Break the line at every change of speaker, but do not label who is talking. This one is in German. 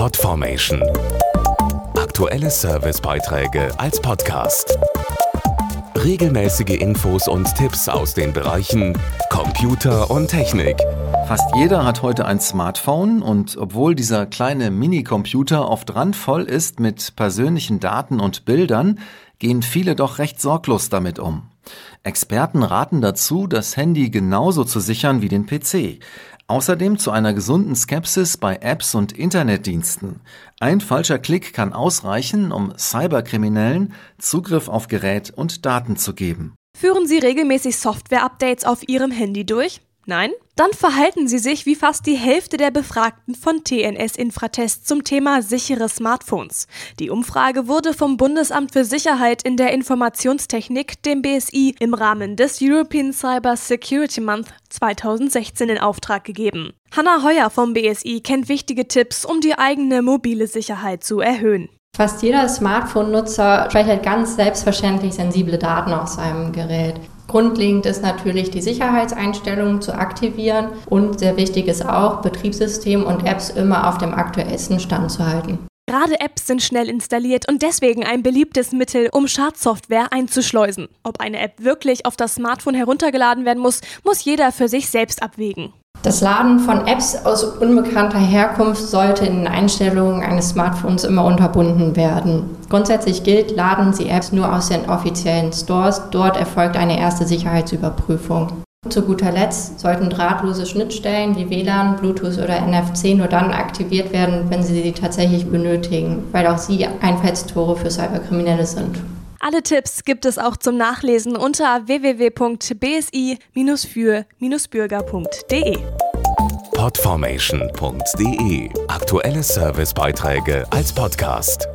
Podformation. Aktuelle Servicebeiträge als Podcast. Regelmäßige Infos und Tipps aus den Bereichen Computer und Technik.
Fast jeder hat heute ein Smartphone und obwohl dieser kleine Minicomputer oft randvoll ist mit persönlichen Daten und Bildern, gehen viele doch recht sorglos damit um. Experten raten dazu, das Handy genauso zu sichern wie den PC. Außerdem zu einer gesunden Skepsis bei Apps und Internetdiensten. Ein falscher Klick kann ausreichen, um Cyberkriminellen Zugriff auf Gerät und Daten zu geben.
Führen Sie regelmäßig Software-Updates auf Ihrem Handy durch? Nein? Dann verhalten Sie sich wie fast die Hälfte der Befragten von TNS Infratest zum Thema sichere Smartphones. Die Umfrage wurde vom Bundesamt für Sicherheit in der Informationstechnik, dem BSI, im Rahmen des European Cyber Security Month 2016 in Auftrag gegeben. Hanna Heuer vom BSI kennt wichtige Tipps, um die eigene mobile Sicherheit zu erhöhen.
Fast jeder Smartphone-Nutzer speichert ganz selbstverständlich sensible Daten auf seinem Gerät. Grundlegend ist natürlich die Sicherheitseinstellungen zu aktivieren und sehr wichtig ist auch, Betriebssystem und Apps immer auf dem aktuellsten Stand zu halten.
Gerade Apps sind schnell installiert und deswegen ein beliebtes Mittel, um Schadsoftware einzuschleusen. Ob eine App wirklich auf das Smartphone heruntergeladen werden muss, muss jeder für sich selbst abwägen.
Das Laden von Apps aus unbekannter Herkunft sollte in den Einstellungen eines Smartphones immer unterbunden werden. Grundsätzlich gilt, laden Sie Apps nur aus den offiziellen Stores. Dort erfolgt eine erste Sicherheitsüberprüfung. Zu guter Letzt sollten drahtlose Schnittstellen wie WLAN, Bluetooth oder NFC nur dann aktiviert werden, wenn Sie sie tatsächlich benötigen, weil auch sie Einfallstore für Cyberkriminelle sind.
Alle Tipps gibt es auch zum Nachlesen unter www.bsi-für-bürger.de.
Podformation.de Aktuelle Servicebeiträge als Podcast.